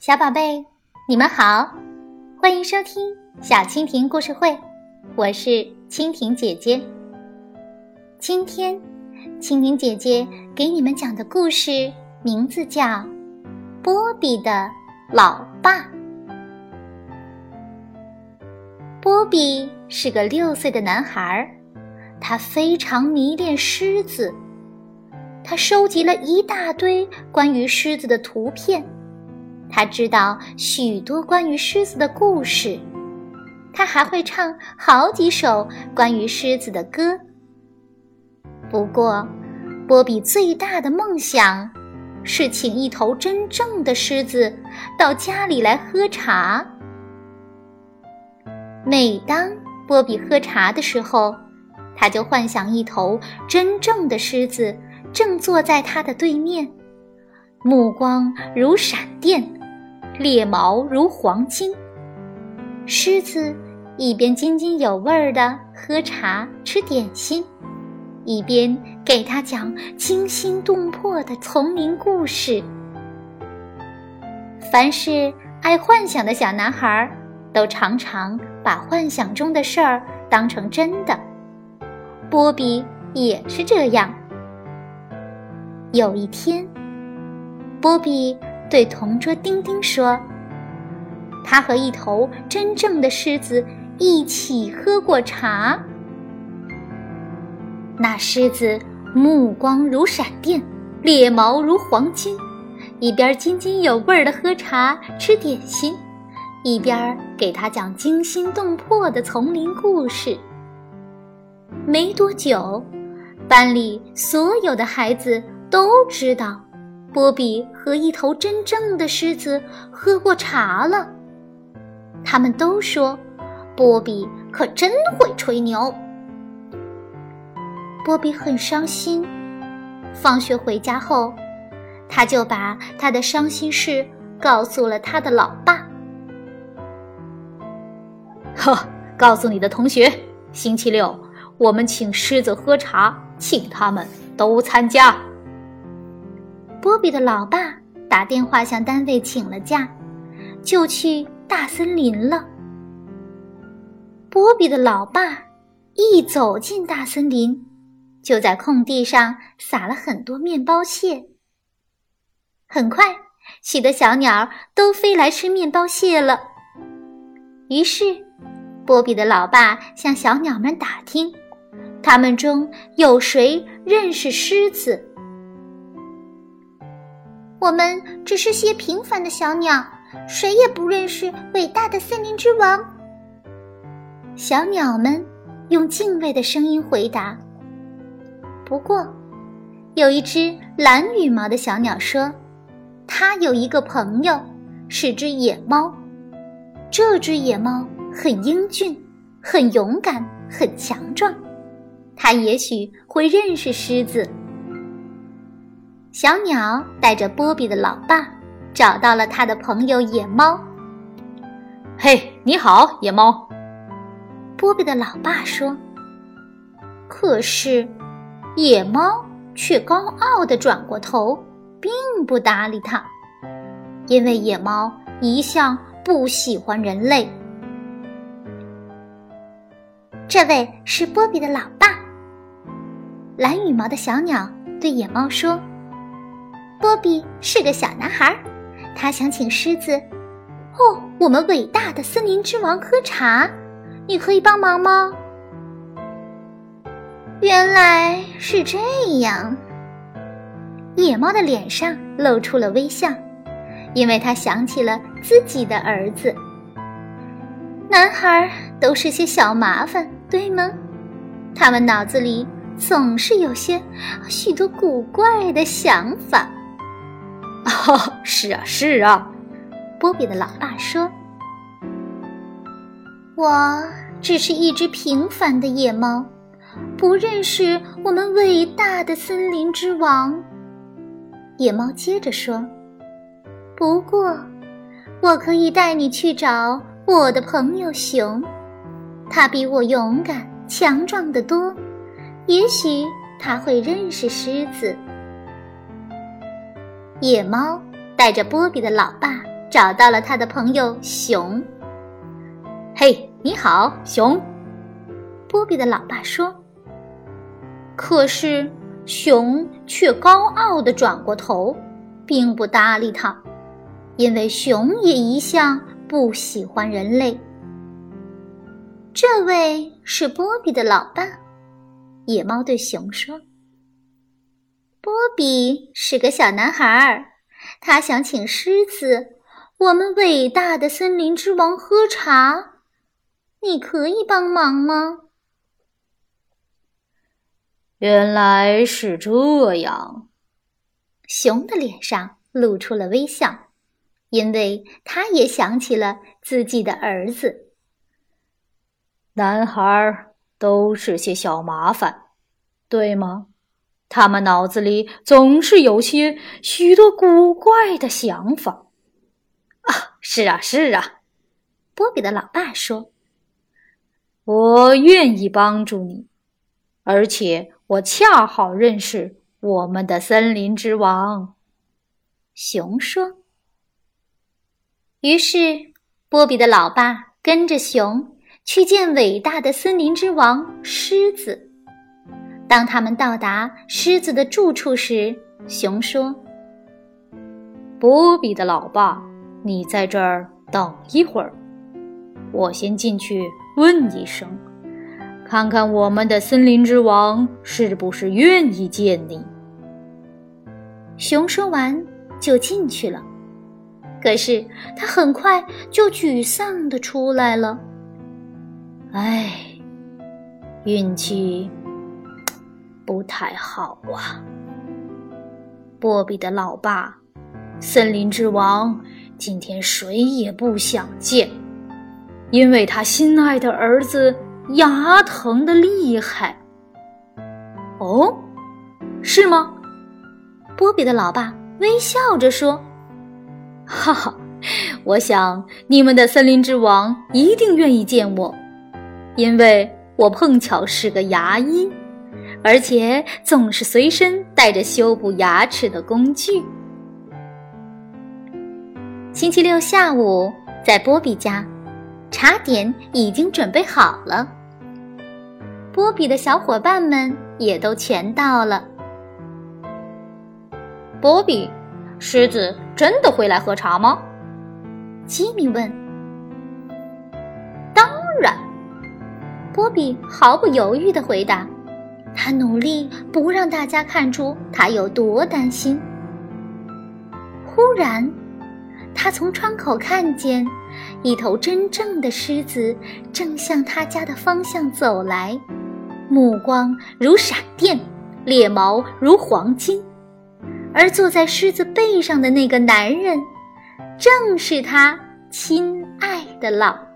小宝贝，你们好，欢迎收听小蜻蜓故事会，我是蜻蜓姐姐。今天，蜻蜓姐姐给你们讲的故事名字叫《波比的老爸》。波比是个六岁的男孩，他非常迷恋狮子，他收集了一大堆关于狮子的图片。他知道许多关于狮子的故事，他还会唱好几首关于狮子的歌。不过，波比最大的梦想是请一头真正的狮子到家里来喝茶。每当波比喝茶的时候，他就幻想一头真正的狮子正坐在他的对面，目光如闪电。猎毛如黄金，狮子一边津津有味儿地喝茶吃点心，一边给他讲惊心动魄的丛林故事。凡是爱幻想的小男孩，都常常把幻想中的事儿当成真的。波比也是这样。有一天，波比。对同桌丁丁说：“他和一头真正的狮子一起喝过茶。那狮子目光如闪电，猎毛如黄金，一边津津有味地喝茶吃点心，一边给他讲惊心动魄的丛林故事。没多久，班里所有的孩子都知道。”波比和一头真正的狮子喝过茶了，他们都说波比可真会吹牛。波比很伤心，放学回家后，他就把他的伤心事告诉了他的老爸。呵，告诉你的同学，星期六我们请狮子喝茶，请他们都参加。波比的老爸打电话向单位请了假，就去大森林了。波比的老爸一走进大森林，就在空地上撒了很多面包屑。很快，许多小鸟都飞来吃面包屑了。于是，波比的老爸向小鸟们打听，他们中有谁认识狮子。我们只是些平凡的小鸟，谁也不认识伟大的森林之王。小鸟们用敬畏的声音回答。不过，有一只蓝羽毛的小鸟说：“它有一个朋友，是只野猫。这只野猫很英俊，很勇敢，很强壮。它也许会认识狮子。”小鸟带着波比的老爸找到了他的朋友野猫。嘿，你好，野猫。波比的老爸说。可是，野猫却高傲地转过头，并不搭理他，因为野猫一向不喜欢人类。这位是波比的老爸。蓝羽毛的小鸟对野猫说。波比是个小男孩，他想请狮子，哦，我们伟大的森林之王喝茶，你可以帮忙吗？原来是这样，野猫的脸上露出了微笑，因为他想起了自己的儿子。男孩都是些小麻烦，对吗？他们脑子里总是有些许多古怪的想法。哦，是啊，是啊，波比的老爸说：“我只是一只平凡的野猫，不认识我们伟大的森林之王。”野猫接着说：“不过，我可以带你去找我的朋友熊，他比我勇敢、强壮得多，也许他会认识狮子。”野猫带着波比的老爸找到了他的朋友熊。嘿，你好，熊。波比的老爸说。可是熊却高傲地转过头，并不搭理他，因为熊也一向不喜欢人类。这位是波比的老爸，野猫对熊说：“波比是个小男孩儿，他想请狮子，我们伟大的森林之王喝茶。你可以帮忙吗？”原来是这样，熊的脸上露出了微笑，因为他也想起了自己的儿子。男孩都是些小麻烦，对吗？他们脑子里总是有些许多古怪的想法。啊，是啊，是啊，波比的老爸说：“我愿意帮助你，而且我恰好认识我们的森林之王。”熊说。于是，波比的老爸跟着熊。去见伟大的森林之王狮子。当他们到达狮子的住处时，熊说：“波比的老爸，你在这儿等一会儿，我先进去问一声，看看我们的森林之王是不是愿意见你。”熊说完就进去了，可是他很快就沮丧地出来了。唉，运气不太好啊！波比的老爸，森林之王，今天谁也不想见，因为他心爱的儿子牙疼的厉害。哦，是吗？波比的老爸微笑着说：“哈哈，我想你们的森林之王一定愿意见我。”因为我碰巧是个牙医，而且总是随身带着修补牙齿的工具。星期六下午，在波比家，茶点已经准备好了。波比的小伙伴们也都全到了。波比，狮子真的会来喝茶吗？吉米问。当然。波比毫不犹豫的回答：“他努力不让大家看出他有多担心。”忽然，他从窗口看见一头真正的狮子正向他家的方向走来，目光如闪电，猎毛如黄金。而坐在狮子背上的那个男人，正是他亲爱的老。